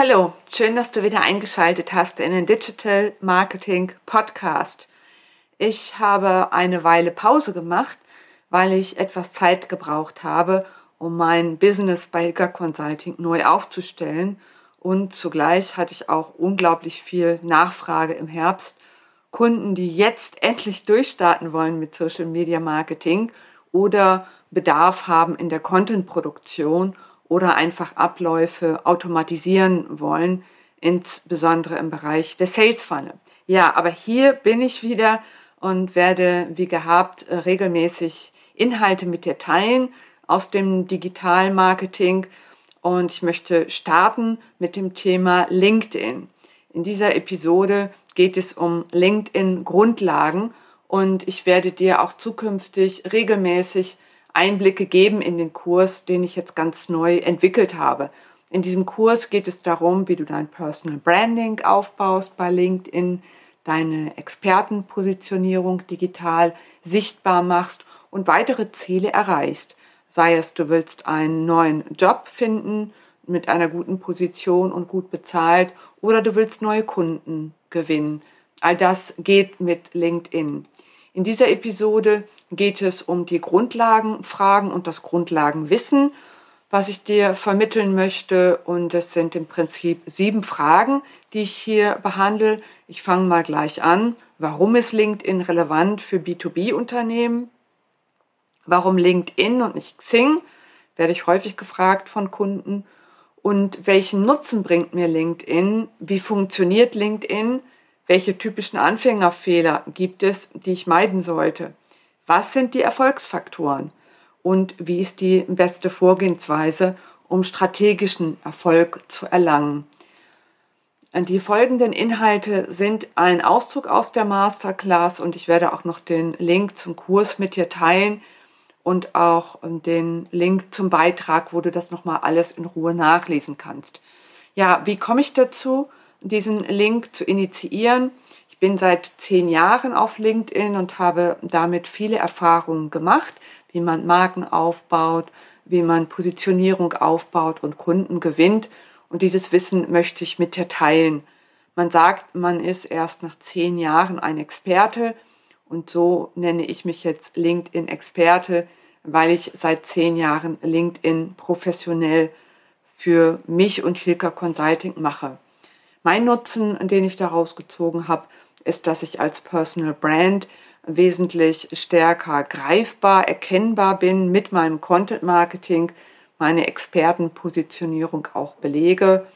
Hallo, schön, dass du wieder eingeschaltet hast in den Digital Marketing Podcast. Ich habe eine Weile Pause gemacht, weil ich etwas Zeit gebraucht habe, um mein Business bei Hilka Consulting neu aufzustellen. Und zugleich hatte ich auch unglaublich viel Nachfrage im Herbst. Kunden, die jetzt endlich durchstarten wollen mit Social Media Marketing oder Bedarf haben in der Content-Produktion oder einfach Abläufe automatisieren wollen, insbesondere im Bereich der Sales Funnel. Ja, aber hier bin ich wieder und werde wie gehabt äh, regelmäßig Inhalte mit dir teilen aus dem Digitalmarketing und ich möchte starten mit dem Thema LinkedIn. In dieser Episode geht es um LinkedIn Grundlagen und ich werde dir auch zukünftig regelmäßig Einblicke geben in den Kurs, den ich jetzt ganz neu entwickelt habe. In diesem Kurs geht es darum, wie du dein Personal Branding aufbaust bei LinkedIn, deine Expertenpositionierung digital sichtbar machst und weitere Ziele erreichst. Sei es, du willst einen neuen Job finden mit einer guten Position und gut bezahlt oder du willst neue Kunden gewinnen. All das geht mit LinkedIn. In dieser Episode geht es um die Grundlagenfragen und das Grundlagenwissen, was ich dir vermitteln möchte. Und es sind im Prinzip sieben Fragen, die ich hier behandle. Ich fange mal gleich an. Warum ist LinkedIn relevant für B2B-Unternehmen? Warum LinkedIn und nicht Xing? Werde ich häufig gefragt von Kunden. Und welchen Nutzen bringt mir LinkedIn? Wie funktioniert LinkedIn? Welche typischen Anfängerfehler gibt es, die ich meiden sollte? Was sind die Erfolgsfaktoren? Und wie ist die beste Vorgehensweise, um strategischen Erfolg zu erlangen? Die folgenden Inhalte sind ein Auszug aus der Masterclass und ich werde auch noch den Link zum Kurs mit dir teilen und auch den Link zum Beitrag, wo du das nochmal alles in Ruhe nachlesen kannst. Ja, wie komme ich dazu? Diesen Link zu initiieren. Ich bin seit zehn Jahren auf LinkedIn und habe damit viele Erfahrungen gemacht, wie man Marken aufbaut, wie man Positionierung aufbaut und Kunden gewinnt. Und dieses Wissen möchte ich mit dir teilen. Man sagt, man ist erst nach zehn Jahren ein Experte und so nenne ich mich jetzt LinkedIn-Experte, weil ich seit zehn Jahren LinkedIn professionell für mich und Hilka Consulting mache. Mein Nutzen, den ich daraus gezogen habe, ist, dass ich als Personal Brand wesentlich stärker greifbar, erkennbar bin mit meinem Content Marketing, meine Expertenpositionierung auch belege.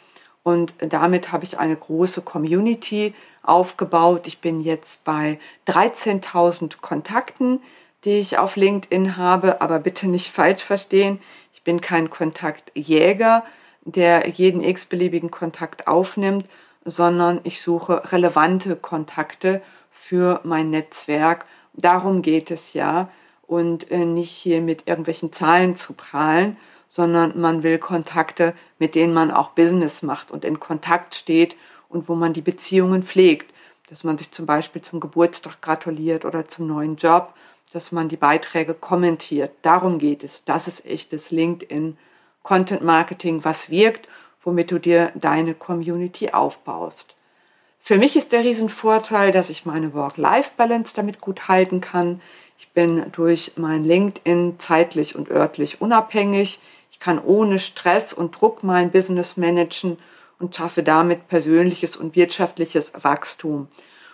Und damit habe ich eine große Community aufgebaut. Ich bin jetzt bei 13.000 Kontakten, die ich auf LinkedIn habe, aber bitte nicht falsch verstehen. Ich bin kein Kontaktjäger, der jeden x-beliebigen Kontakt aufnimmt, sondern ich suche relevante Kontakte für mein Netzwerk. Darum geht es ja und äh, nicht hier mit irgendwelchen Zahlen zu prahlen, sondern man will Kontakte, mit denen man auch Business macht und in Kontakt steht und wo man die Beziehungen pflegt. Dass man sich zum Beispiel zum Geburtstag gratuliert oder zum neuen Job, dass man die Beiträge kommentiert. Darum geht es. Das ist echtes LinkedIn Content Marketing, was wirkt womit du dir deine Community aufbaust. Für mich ist der Riesenvorteil, dass ich meine Work-Life-Balance damit gut halten kann. Ich bin durch mein LinkedIn zeitlich und örtlich unabhängig. Ich kann ohne Stress und Druck mein Business managen und schaffe damit persönliches und wirtschaftliches Wachstum.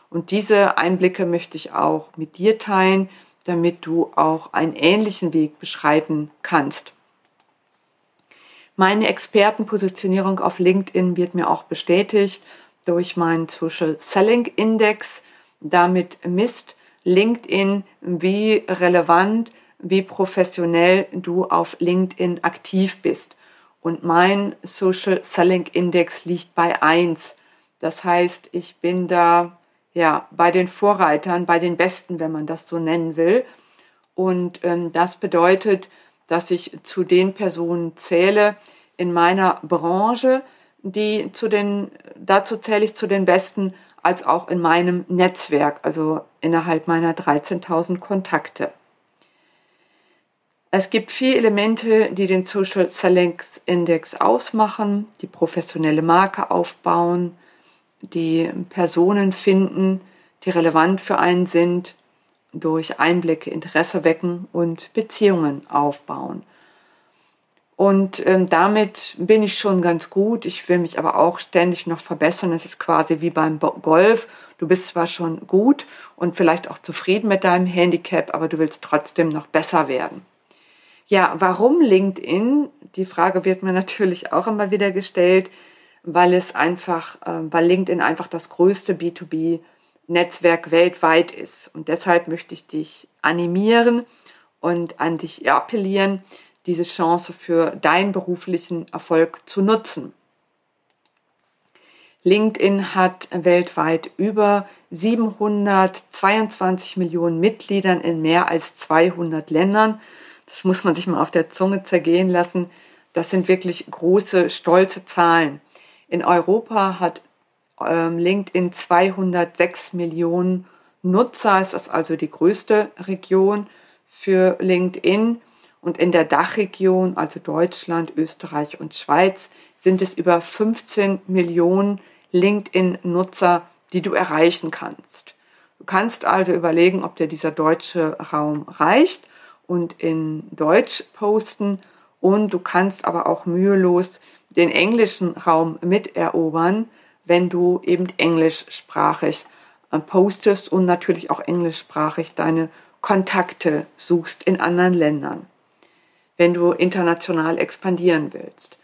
Und diese Einblicke möchte ich auch mit dir teilen, damit du auch einen ähnlichen Weg beschreiten kannst. Meine Expertenpositionierung auf LinkedIn wird mir auch bestätigt durch meinen Social Selling Index. Damit misst LinkedIn, wie relevant, wie professionell du auf LinkedIn aktiv bist. Und mein Social Selling Index liegt bei 1. Das heißt, ich bin da ja bei den Vorreitern, bei den Besten, wenn man das so nennen will. Und ähm, das bedeutet, dass ich zu den Personen zähle in meiner Branche, die zu den, dazu zähle ich zu den Besten, als auch in meinem Netzwerk, also innerhalb meiner 13.000 Kontakte. Es gibt vier Elemente, die den Social Select Index ausmachen, die professionelle Marke aufbauen, die Personen finden, die relevant für einen sind, durch Einblicke Interesse wecken und Beziehungen aufbauen. Und ähm, damit bin ich schon ganz gut. Ich will mich aber auch ständig noch verbessern. Es ist quasi wie beim Golf. Du bist zwar schon gut und vielleicht auch zufrieden mit deinem Handicap, aber du willst trotzdem noch besser werden. Ja, warum LinkedIn? Die Frage wird mir natürlich auch immer wieder gestellt, weil es einfach, äh, weil LinkedIn einfach das größte B2B-Netzwerk weltweit ist. Und deshalb möchte ich dich animieren und an dich appellieren, diese Chance für deinen beruflichen Erfolg zu nutzen. LinkedIn hat weltweit über 722 Millionen Mitgliedern in mehr als 200 Ländern. Das muss man sich mal auf der Zunge zergehen lassen. Das sind wirklich große, stolze Zahlen. In Europa hat ähm, LinkedIn 206 Millionen Nutzer. Ist also die größte Region für LinkedIn. Und in der Dachregion, also Deutschland, Österreich und Schweiz, sind es über 15 Millionen LinkedIn-Nutzer, die du erreichen kannst. Du kannst also überlegen, ob dir dieser deutsche Raum reicht und in Deutsch posten und du kannst aber auch mühelos den englischen Raum miterobern, wenn du eben englischsprachig äh, postest und natürlich auch englischsprachig deine Kontakte suchst in anderen Ländern wenn du international expandieren willst.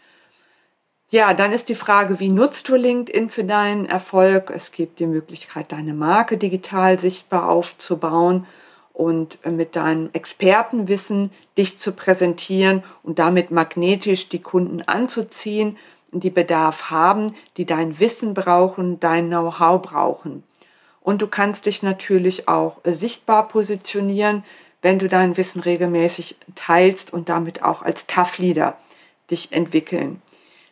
Ja, dann ist die Frage, wie nutzt du LinkedIn für deinen Erfolg? Es gibt die Möglichkeit, deine Marke digital sichtbar aufzubauen und mit deinem Expertenwissen dich zu präsentieren und damit magnetisch die Kunden anzuziehen, die Bedarf haben, die dein Wissen brauchen, dein Know-how brauchen. Und du kannst dich natürlich auch sichtbar positionieren wenn du dein Wissen regelmäßig teilst und damit auch als Tough Leader dich entwickeln.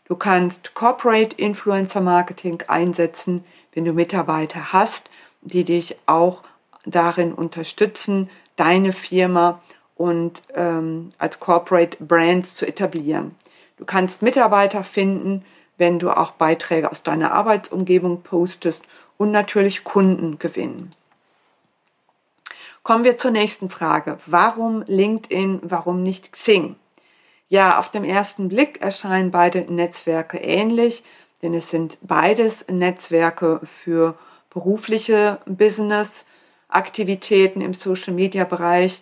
Du kannst Corporate Influencer Marketing einsetzen, wenn du Mitarbeiter hast, die dich auch darin unterstützen, deine Firma und ähm, als Corporate Brands zu etablieren. Du kannst Mitarbeiter finden, wenn du auch Beiträge aus deiner Arbeitsumgebung postest und natürlich Kunden gewinnen. Kommen wir zur nächsten Frage. Warum LinkedIn, warum nicht Xing? Ja, auf dem ersten Blick erscheinen beide Netzwerke ähnlich, denn es sind beides Netzwerke für berufliche Business-Aktivitäten im Social-Media-Bereich.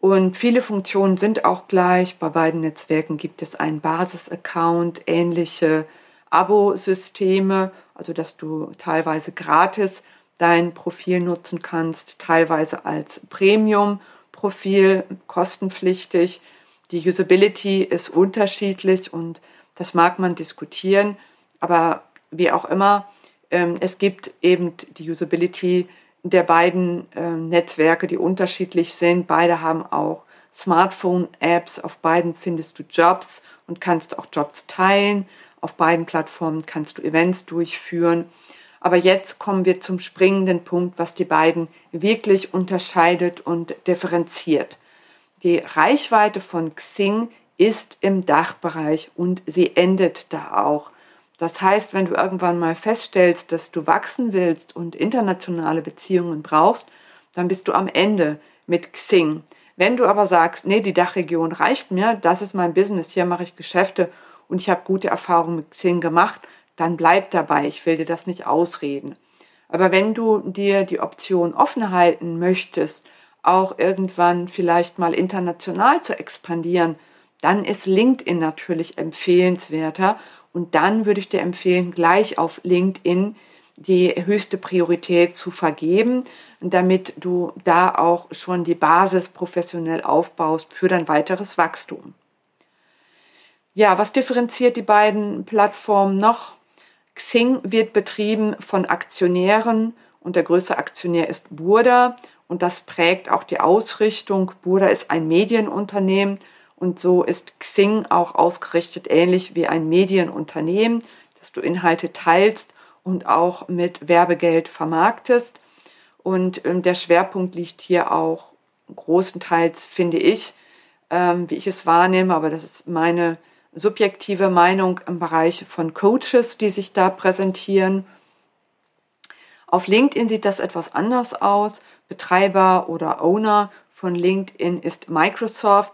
Und viele Funktionen sind auch gleich. Bei beiden Netzwerken gibt es einen Basis-Account, ähnliche Abo-Systeme, also dass du teilweise gratis dein Profil nutzen kannst, teilweise als Premium-Profil, kostenpflichtig. Die Usability ist unterschiedlich und das mag man diskutieren, aber wie auch immer, ähm, es gibt eben die Usability der beiden ähm, Netzwerke, die unterschiedlich sind. Beide haben auch Smartphone-Apps, auf beiden findest du Jobs und kannst auch Jobs teilen. Auf beiden Plattformen kannst du Events durchführen. Aber jetzt kommen wir zum springenden Punkt, was die beiden wirklich unterscheidet und differenziert. Die Reichweite von Xing ist im Dachbereich und sie endet da auch. Das heißt, wenn du irgendwann mal feststellst, dass du wachsen willst und internationale Beziehungen brauchst, dann bist du am Ende mit Xing. Wenn du aber sagst, nee, die Dachregion reicht mir, das ist mein Business, hier mache ich Geschäfte und ich habe gute Erfahrungen mit Xing gemacht, dann bleib dabei. Ich will dir das nicht ausreden. Aber wenn du dir die Option offen halten möchtest, auch irgendwann vielleicht mal international zu expandieren, dann ist LinkedIn natürlich empfehlenswerter. Und dann würde ich dir empfehlen, gleich auf LinkedIn die höchste Priorität zu vergeben, damit du da auch schon die Basis professionell aufbaust für dein weiteres Wachstum. Ja, was differenziert die beiden Plattformen noch? Xing wird betrieben von Aktionären und der größte Aktionär ist Burda und das prägt auch die Ausrichtung. Burda ist ein Medienunternehmen und so ist Xing auch ausgerichtet ähnlich wie ein Medienunternehmen, dass du Inhalte teilst und auch mit Werbegeld vermarktest. Und ähm, der Schwerpunkt liegt hier auch großenteils, finde ich, ähm, wie ich es wahrnehme, aber das ist meine subjektive Meinung im Bereich von Coaches, die sich da präsentieren. Auf LinkedIn sieht das etwas anders aus. Betreiber oder Owner von LinkedIn ist Microsoft.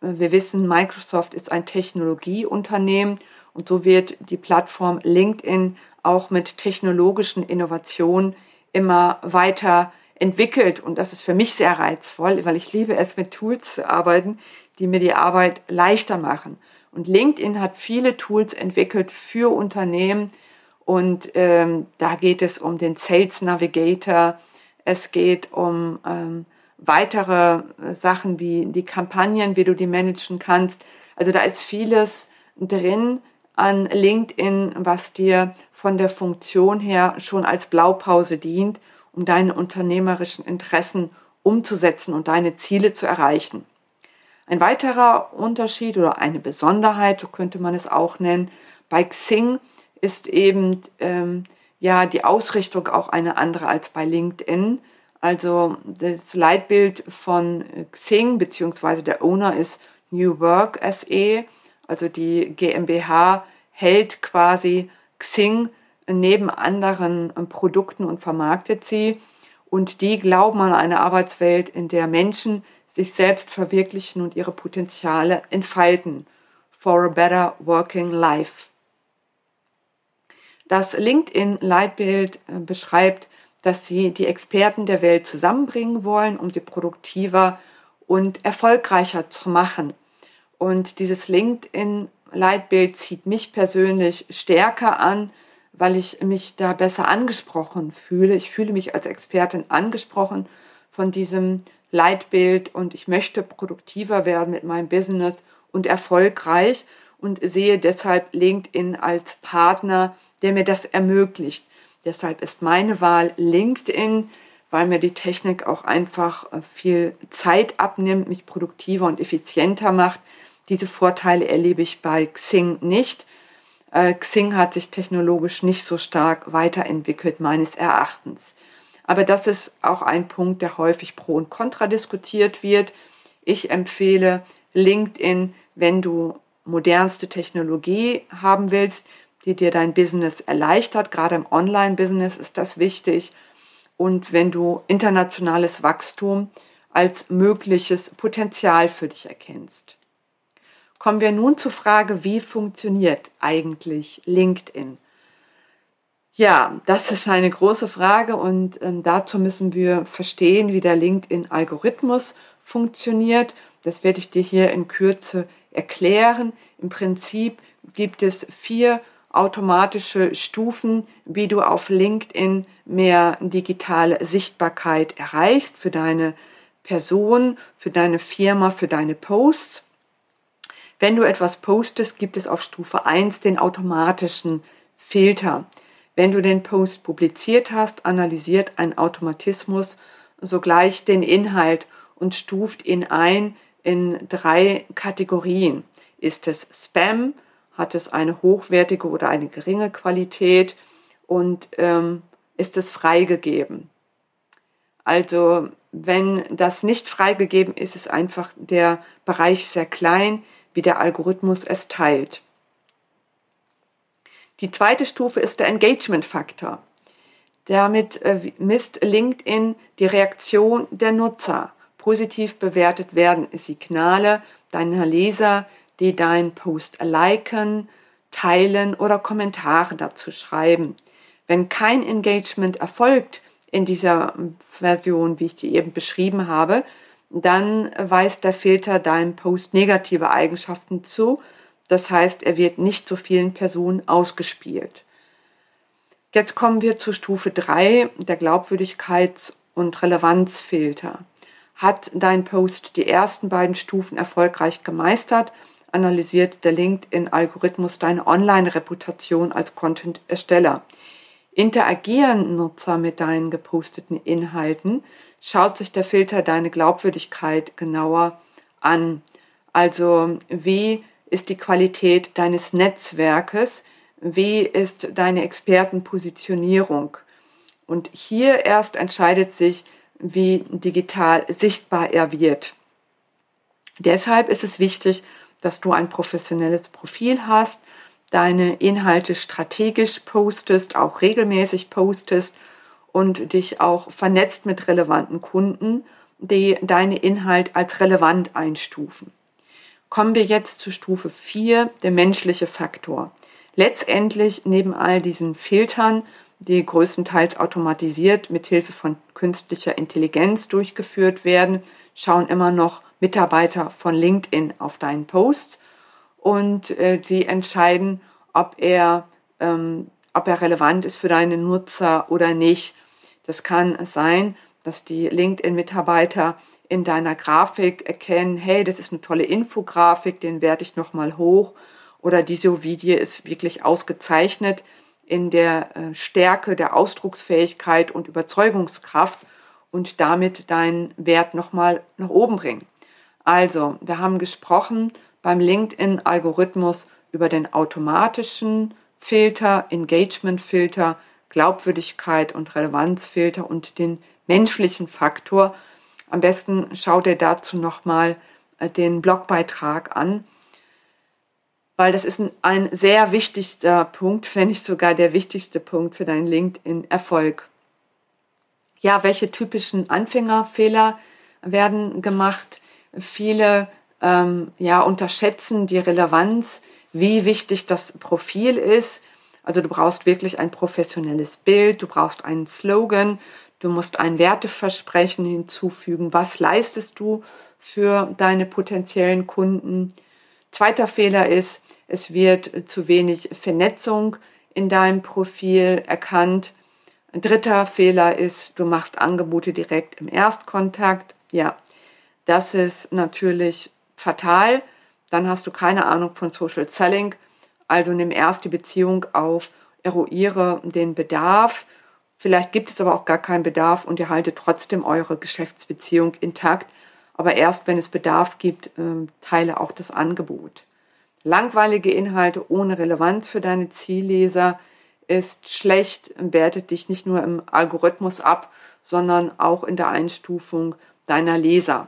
Wir wissen, Microsoft ist ein Technologieunternehmen und so wird die Plattform LinkedIn auch mit technologischen Innovationen immer weiter entwickelt. Und das ist für mich sehr reizvoll, weil ich liebe es, mit Tools zu arbeiten, die mir die Arbeit leichter machen. Und LinkedIn hat viele Tools entwickelt für Unternehmen. Und ähm, da geht es um den Sales Navigator. Es geht um ähm, weitere Sachen wie die Kampagnen, wie du die managen kannst. Also da ist vieles drin an LinkedIn, was dir von der Funktion her schon als Blaupause dient, um deine unternehmerischen Interessen umzusetzen und deine Ziele zu erreichen. Ein weiterer Unterschied oder eine Besonderheit, so könnte man es auch nennen, bei Xing ist eben ähm, ja die Ausrichtung auch eine andere als bei LinkedIn. Also das Leitbild von Xing bzw. der Owner ist New Work SE, also die GmbH hält quasi Xing neben anderen Produkten und vermarktet sie. Und die glauben an eine Arbeitswelt, in der Menschen sich selbst verwirklichen und ihre Potenziale entfalten. For a better working life. Das LinkedIn-Leitbild äh, beschreibt dass sie die Experten der Welt zusammenbringen wollen, um sie produktiver und erfolgreicher zu machen. Und dieses LinkedIn-Leitbild zieht mich persönlich stärker an, weil ich mich da besser angesprochen fühle. Ich fühle mich als Expertin angesprochen von diesem Leitbild und ich möchte produktiver werden mit meinem Business und erfolgreich und sehe deshalb LinkedIn als Partner, der mir das ermöglicht. Deshalb ist meine Wahl LinkedIn, weil mir die Technik auch einfach äh, viel Zeit abnimmt, mich produktiver und effizienter macht. Diese Vorteile erlebe ich bei Xing nicht. Äh, Xing hat sich technologisch nicht so stark weiterentwickelt, meines Erachtens. Aber das ist auch ein Punkt, der häufig pro und contra diskutiert wird. Ich empfehle LinkedIn, wenn du modernste Technologie haben willst, die dir dein Business erleichtert. Gerade im Online-Business ist das wichtig. Und wenn du internationales Wachstum als mögliches Potenzial für dich erkennst. Kommen wir nun zur Frage, wie funktioniert eigentlich LinkedIn? Ja, das ist eine große Frage und ähm, dazu müssen wir verstehen, wie der LinkedIn-Algorithmus funktioniert. Das werde ich dir hier in Kürze erklären. Im Prinzip gibt es vier automatische Stufen, wie du auf LinkedIn mehr digitale Sichtbarkeit erreichst für deine Person, für deine Firma, für deine Posts. Wenn du etwas postest, gibt es auf Stufe 1 den automatischen Filter. Wenn du den Post publiziert hast, analysiert ein Automatismus sogleich den Inhalt und stuft ihn ein in drei Kategorien. Ist es Spam, hat es eine hochwertige oder eine geringe Qualität und ähm, ist es freigegeben. Also wenn das nicht freigegeben ist, ist einfach der Bereich sehr klein, wie der Algorithmus es teilt. Die zweite Stufe ist der Engagement-Faktor. Damit äh, misst LinkedIn die Reaktion der Nutzer. Positiv bewertet werden Signale deiner Leser, die deinen Post liken, teilen oder Kommentare dazu schreiben. Wenn kein Engagement erfolgt in dieser Version, wie ich die eben beschrieben habe, dann weist der Filter deinem Post negative Eigenschaften zu. Das heißt, er wird nicht so vielen Personen ausgespielt. Jetzt kommen wir zur Stufe 3, der Glaubwürdigkeits- und Relevanzfilter. Hat dein Post die ersten beiden Stufen erfolgreich gemeistert, analysiert der LinkedIn-Algorithmus deine Online-Reputation als Content-Ersteller. Interagieren Nutzer mit deinen geposteten Inhalten, schaut sich der Filter deine Glaubwürdigkeit genauer an. Also wie ist die Qualität deines Netzwerkes, wie ist deine Expertenpositionierung. Und hier erst entscheidet sich, wie digital sichtbar er wird. Deshalb ist es wichtig, dass du ein professionelles Profil hast, deine Inhalte strategisch postest, auch regelmäßig postest und dich auch vernetzt mit relevanten Kunden, die deine Inhalt als relevant einstufen. Kommen wir jetzt zu Stufe 4, der menschliche Faktor. Letztendlich neben all diesen Filtern, die größtenteils automatisiert mit Hilfe von künstlicher Intelligenz durchgeführt werden, schauen immer noch Mitarbeiter von LinkedIn auf deinen Posts und äh, sie entscheiden, ob er, ähm, ob er relevant ist für deine Nutzer oder nicht. Das kann sein, dass die LinkedIn-Mitarbeiter in deiner Grafik erkennen, hey, das ist eine tolle Infografik, den werde ich nochmal hoch oder diese Video ist wirklich ausgezeichnet in der äh, Stärke der Ausdrucksfähigkeit und Überzeugungskraft und damit deinen Wert nochmal nach oben bringen. Also, wir haben gesprochen beim LinkedIn-Algorithmus über den automatischen Filter, Engagement-Filter, Glaubwürdigkeit und Relevanzfilter und den menschlichen Faktor. Am besten schau dir dazu nochmal äh, den Blogbeitrag an, weil das ist ein, ein sehr wichtigster Punkt, wenn nicht sogar der wichtigste Punkt für deinen LinkedIn-Erfolg. Ja, welche typischen Anfängerfehler werden gemacht? Viele ähm, ja, unterschätzen die Relevanz, wie wichtig das Profil ist. Also du brauchst wirklich ein professionelles Bild, du brauchst einen Slogan, du musst ein Werteversprechen hinzufügen. Was leistest du für deine potenziellen Kunden? Zweiter Fehler ist, es wird zu wenig Vernetzung in deinem Profil erkannt. Ein dritter Fehler ist, du machst Angebote direkt im Erstkontakt. Ja, das ist natürlich fatal. Dann hast du keine Ahnung von Social Selling. Also nimm erst die Beziehung auf, eruiere den Bedarf. Vielleicht gibt es aber auch gar keinen Bedarf und ihr haltet trotzdem eure Geschäftsbeziehung intakt. Aber erst wenn es Bedarf gibt, ähm, teile auch das Angebot. Langweilige Inhalte ohne Relevanz für deine Zielleser ist schlecht, wertet dich nicht nur im Algorithmus ab, sondern auch in der Einstufung deiner Leser.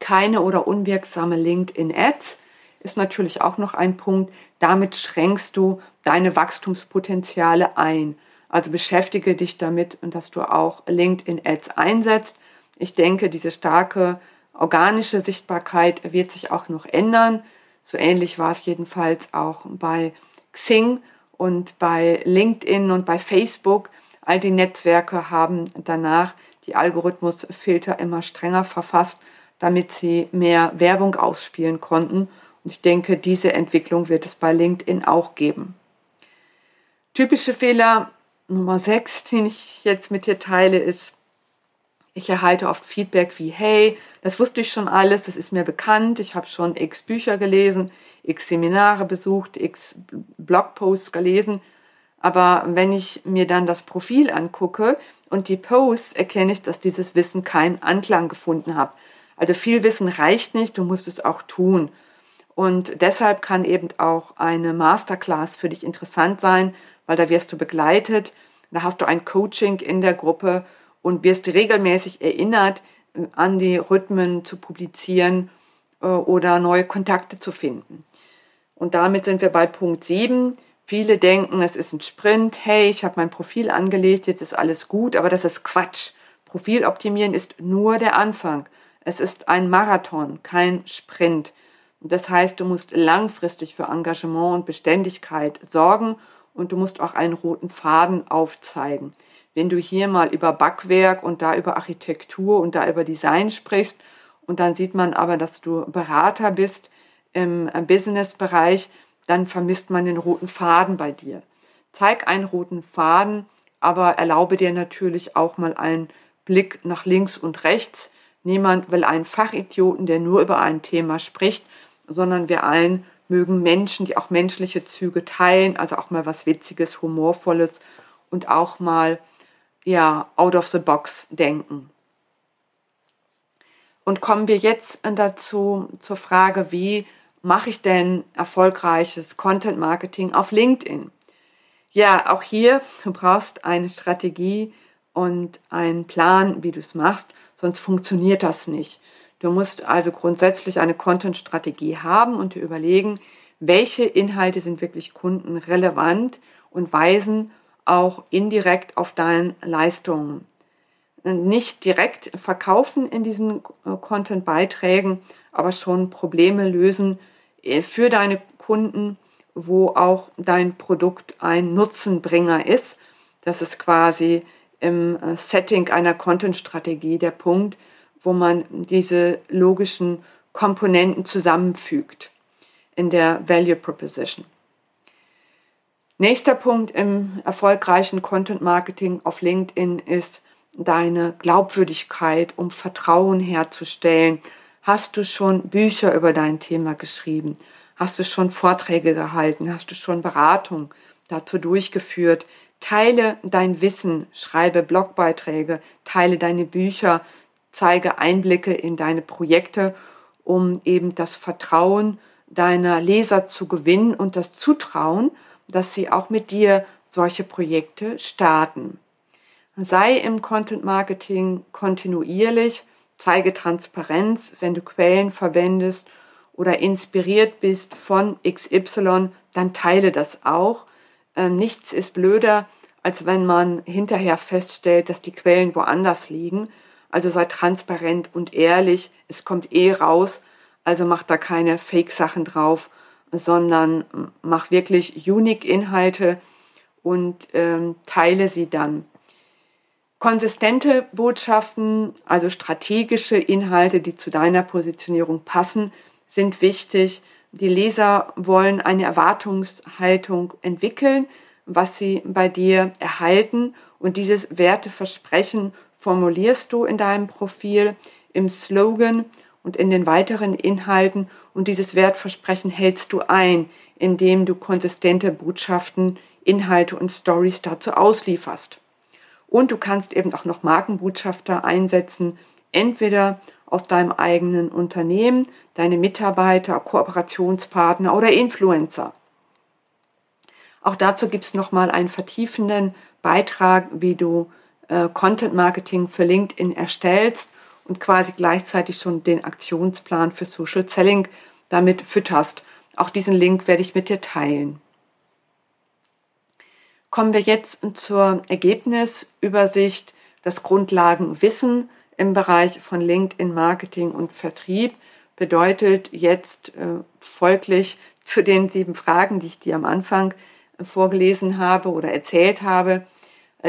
Keine oder unwirksame LinkedIn-Ads ist natürlich auch noch ein Punkt. Damit schränkst du deine Wachstumspotenziale ein. Also beschäftige dich damit und dass du auch LinkedIn-Ads einsetzt. Ich denke, diese starke organische Sichtbarkeit wird sich auch noch ändern. So ähnlich war es jedenfalls auch bei Xing und bei LinkedIn und bei Facebook. All die Netzwerke haben danach die Algorithmusfilter immer strenger verfasst, damit sie mehr Werbung ausspielen konnten. Und ich denke, diese Entwicklung wird es bei LinkedIn auch geben. Typische Fehler Nummer 6, den ich jetzt mit dir teile, ist, ich erhalte oft Feedback wie, hey, das wusste ich schon alles, das ist mir bekannt, ich habe schon x Bücher gelesen, x Seminare besucht, x Blogposts gelesen. Aber wenn ich mir dann das Profil angucke und die Posts, erkenne ich, dass dieses Wissen keinen Anklang gefunden hat. Also viel Wissen reicht nicht, du musst es auch tun. Und deshalb kann eben auch eine Masterclass für dich interessant sein, weil da wirst du begleitet, da hast du ein Coaching in der Gruppe und wirst regelmäßig erinnert, an die Rhythmen zu publizieren äh, oder neue Kontakte zu finden. Und damit sind wir bei Punkt 7. Viele denken, es ist ein Sprint. Hey, ich habe mein Profil angelegt, jetzt ist alles gut, aber das ist Quatsch. Profil optimieren ist nur der Anfang. Es ist ein Marathon, kein Sprint. Das heißt, du musst langfristig für Engagement und Beständigkeit sorgen und du musst auch einen roten Faden aufzeigen wenn du hier mal über Backwerk und da über Architektur und da über Design sprichst und dann sieht man aber, dass du Berater bist im äh, Business-Bereich, dann vermisst man den roten Faden bei dir. Zeig einen roten Faden, aber erlaube dir natürlich auch mal einen Blick nach links und rechts. Niemand will einen Fachidioten, der nur über ein Thema spricht, sondern wir allen mögen Menschen, die auch menschliche Züge teilen, also auch mal was Witziges, Humorvolles und auch mal ja, out of the box denken. Und kommen wir jetzt dazu zur Frage, wie mache ich denn erfolgreiches Content Marketing auf LinkedIn? Ja, auch hier, du brauchst eine Strategie und einen Plan, wie du es machst, sonst funktioniert das nicht. Du musst also grundsätzlich eine Content-Strategie haben und dir überlegen, welche Inhalte sind wirklich kundenrelevant und weisen auch indirekt auf deine Leistungen. Nicht direkt verkaufen in diesen äh, Content-Beiträgen, aber schon Probleme lösen äh, für deine Kunden, wo auch dein Produkt ein Nutzenbringer ist. Das ist quasi im äh, Setting einer Content-Strategie der Punkt, wo man diese logischen Komponenten zusammenfügt in der Value Proposition. Nächster Punkt im erfolgreichen Content Marketing auf LinkedIn ist deine Glaubwürdigkeit, um Vertrauen herzustellen. Hast du schon Bücher über dein Thema geschrieben? Hast du schon Vorträge gehalten? Hast du schon Beratung dazu durchgeführt? Teile dein Wissen, schreibe Blogbeiträge, teile deine Bücher, zeige Einblicke in deine Projekte, um eben das Vertrauen deiner Leser zu gewinnen und das Zutrauen, dass sie auch mit dir solche Projekte starten. Sei im Content Marketing kontinuierlich, zeige Transparenz, wenn du Quellen verwendest oder inspiriert bist von XY, dann teile das auch. Ähm, nichts ist blöder, als wenn man hinterher feststellt, dass die Quellen woanders liegen. Also sei transparent und ehrlich, es kommt eh raus, also mach da keine Fake-Sachen drauf, sondern mach wirklich Unique-Inhalte und ähm, teile sie dann. Konsistente Botschaften, also strategische Inhalte, die zu deiner Positionierung passen, sind wichtig. Die Leser wollen eine Erwartungshaltung entwickeln, was sie bei dir erhalten. Und dieses Werteversprechen formulierst du in deinem Profil im Slogan und in den weiteren Inhalten und dieses Wertversprechen hältst du ein, indem du konsistente Botschaften, Inhalte und Stories dazu auslieferst. Und du kannst eben auch noch Markenbotschafter einsetzen, entweder aus deinem eigenen Unternehmen, deine Mitarbeiter, Kooperationspartner oder Influencer. Auch dazu gibt es nochmal einen vertiefenden Beitrag, wie du äh, Content Marketing für LinkedIn erstellst und quasi gleichzeitig schon den Aktionsplan für Social Selling damit fütterst. Auch diesen Link werde ich mit dir teilen. Kommen wir jetzt zur Ergebnisübersicht, das Grundlagenwissen im Bereich von LinkedIn Marketing und Vertrieb bedeutet jetzt äh, folglich zu den sieben Fragen, die ich dir am Anfang vorgelesen habe oder erzählt habe.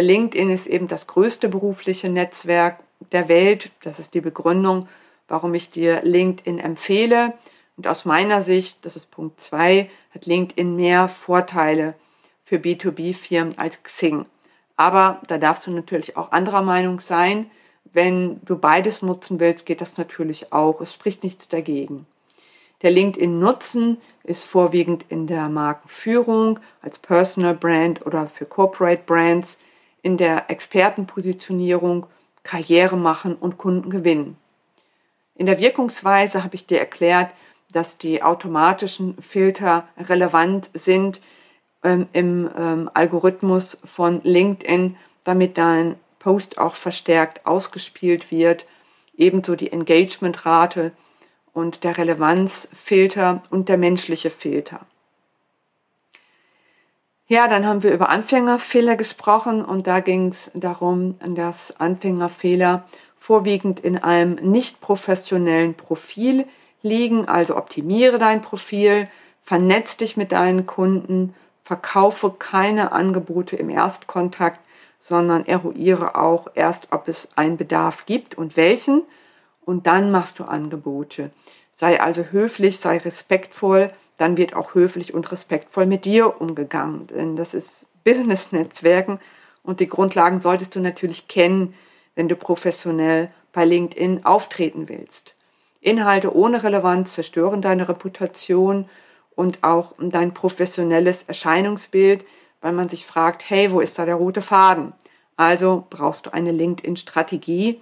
LinkedIn ist eben das größte berufliche Netzwerk der Welt. Das ist die Begründung, warum ich dir LinkedIn empfehle. Und aus meiner Sicht, das ist Punkt zwei, hat LinkedIn mehr Vorteile für B2B-Firmen als Xing. Aber da darfst du natürlich auch anderer Meinung sein. Wenn du beides nutzen willst, geht das natürlich auch. Es spricht nichts dagegen. Der LinkedIn-Nutzen ist vorwiegend in der Markenführung als Personal Brand oder für Corporate Brands, in der Expertenpositionierung Karriere machen und Kunden gewinnen. In der Wirkungsweise habe ich dir erklärt, dass die automatischen Filter relevant sind ähm, im ähm, Algorithmus von LinkedIn, damit dein Post auch verstärkt ausgespielt wird. Ebenso die Engagementrate und der Relevanzfilter und der menschliche Filter. Ja, dann haben wir über Anfängerfehler gesprochen und da ging es darum, dass Anfängerfehler vorwiegend in einem nicht professionellen Profil liegen. Also optimiere dein Profil, vernetz dich mit deinen Kunden, verkaufe keine Angebote im Erstkontakt, sondern eruiere auch erst, ob es einen Bedarf gibt und welchen und dann machst du Angebote. Sei also höflich, sei respektvoll, dann wird auch höflich und respektvoll mit dir umgegangen. Denn das ist Business-Netzwerken und die Grundlagen solltest du natürlich kennen, wenn du professionell bei LinkedIn auftreten willst. Inhalte ohne Relevanz zerstören deine Reputation und auch dein professionelles Erscheinungsbild, weil man sich fragt, hey, wo ist da der rote Faden? Also brauchst du eine LinkedIn-Strategie,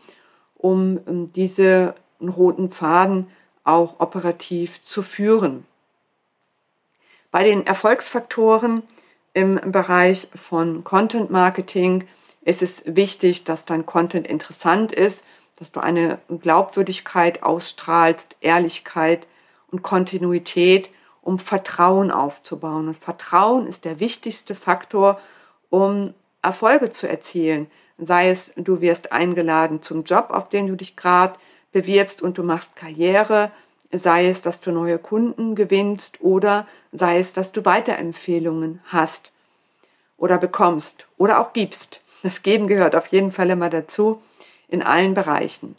um diese roten Faden auch operativ zu führen. Bei den Erfolgsfaktoren im Bereich von Content Marketing ist es wichtig, dass dein Content interessant ist, dass du eine Glaubwürdigkeit ausstrahlst, Ehrlichkeit und Kontinuität, um Vertrauen aufzubauen. Und Vertrauen ist der wichtigste Faktor, um Erfolge zu erzielen. Sei es, du wirst eingeladen zum Job, auf den du dich gerade bewirbst und du machst Karriere, sei es, dass du neue Kunden gewinnst oder sei es, dass du Weiterempfehlungen hast oder bekommst oder auch gibst. Das Geben gehört auf jeden Fall immer dazu in allen Bereichen.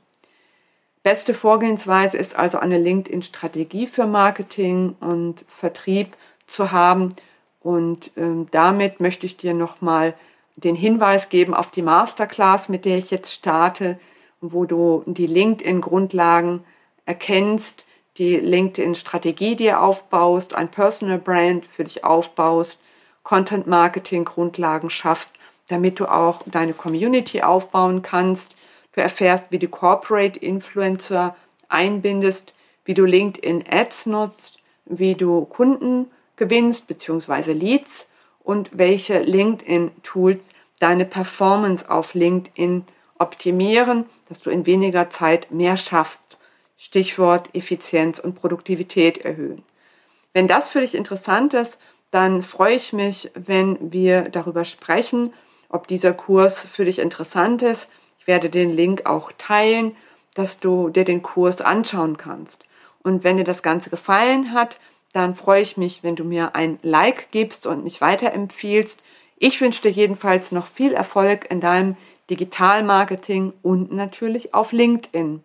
Beste Vorgehensweise ist also eine LinkedIn-Strategie für Marketing und Vertrieb zu haben. Und ähm, damit möchte ich dir nochmal den Hinweis geben auf die Masterclass, mit der ich jetzt starte, wo du die LinkedIn-Grundlagen erkennst, die LinkedIn-Strategie dir aufbaust, ein Personal Brand für dich aufbaust, Content-Marketing-Grundlagen schaffst, damit du auch deine Community aufbauen kannst, Du erfährst, wie du Corporate Influencer einbindest, wie du LinkedIn Ads nutzt, wie du Kunden gewinnst bzw. Leads und welche LinkedIn Tools deine Performance auf LinkedIn optimieren, dass du in weniger Zeit mehr schaffst. Stichwort Effizienz und Produktivität erhöhen. Wenn das für dich interessant ist, dann freue ich mich, wenn wir darüber sprechen, ob dieser Kurs für dich interessant ist. Ich werde den Link auch teilen, dass du dir den Kurs anschauen kannst. Und wenn dir das Ganze gefallen hat, dann freue ich mich, wenn du mir ein Like gibst und mich weiterempfiehlst. Ich wünsche dir jedenfalls noch viel Erfolg in deinem Digitalmarketing und natürlich auf LinkedIn.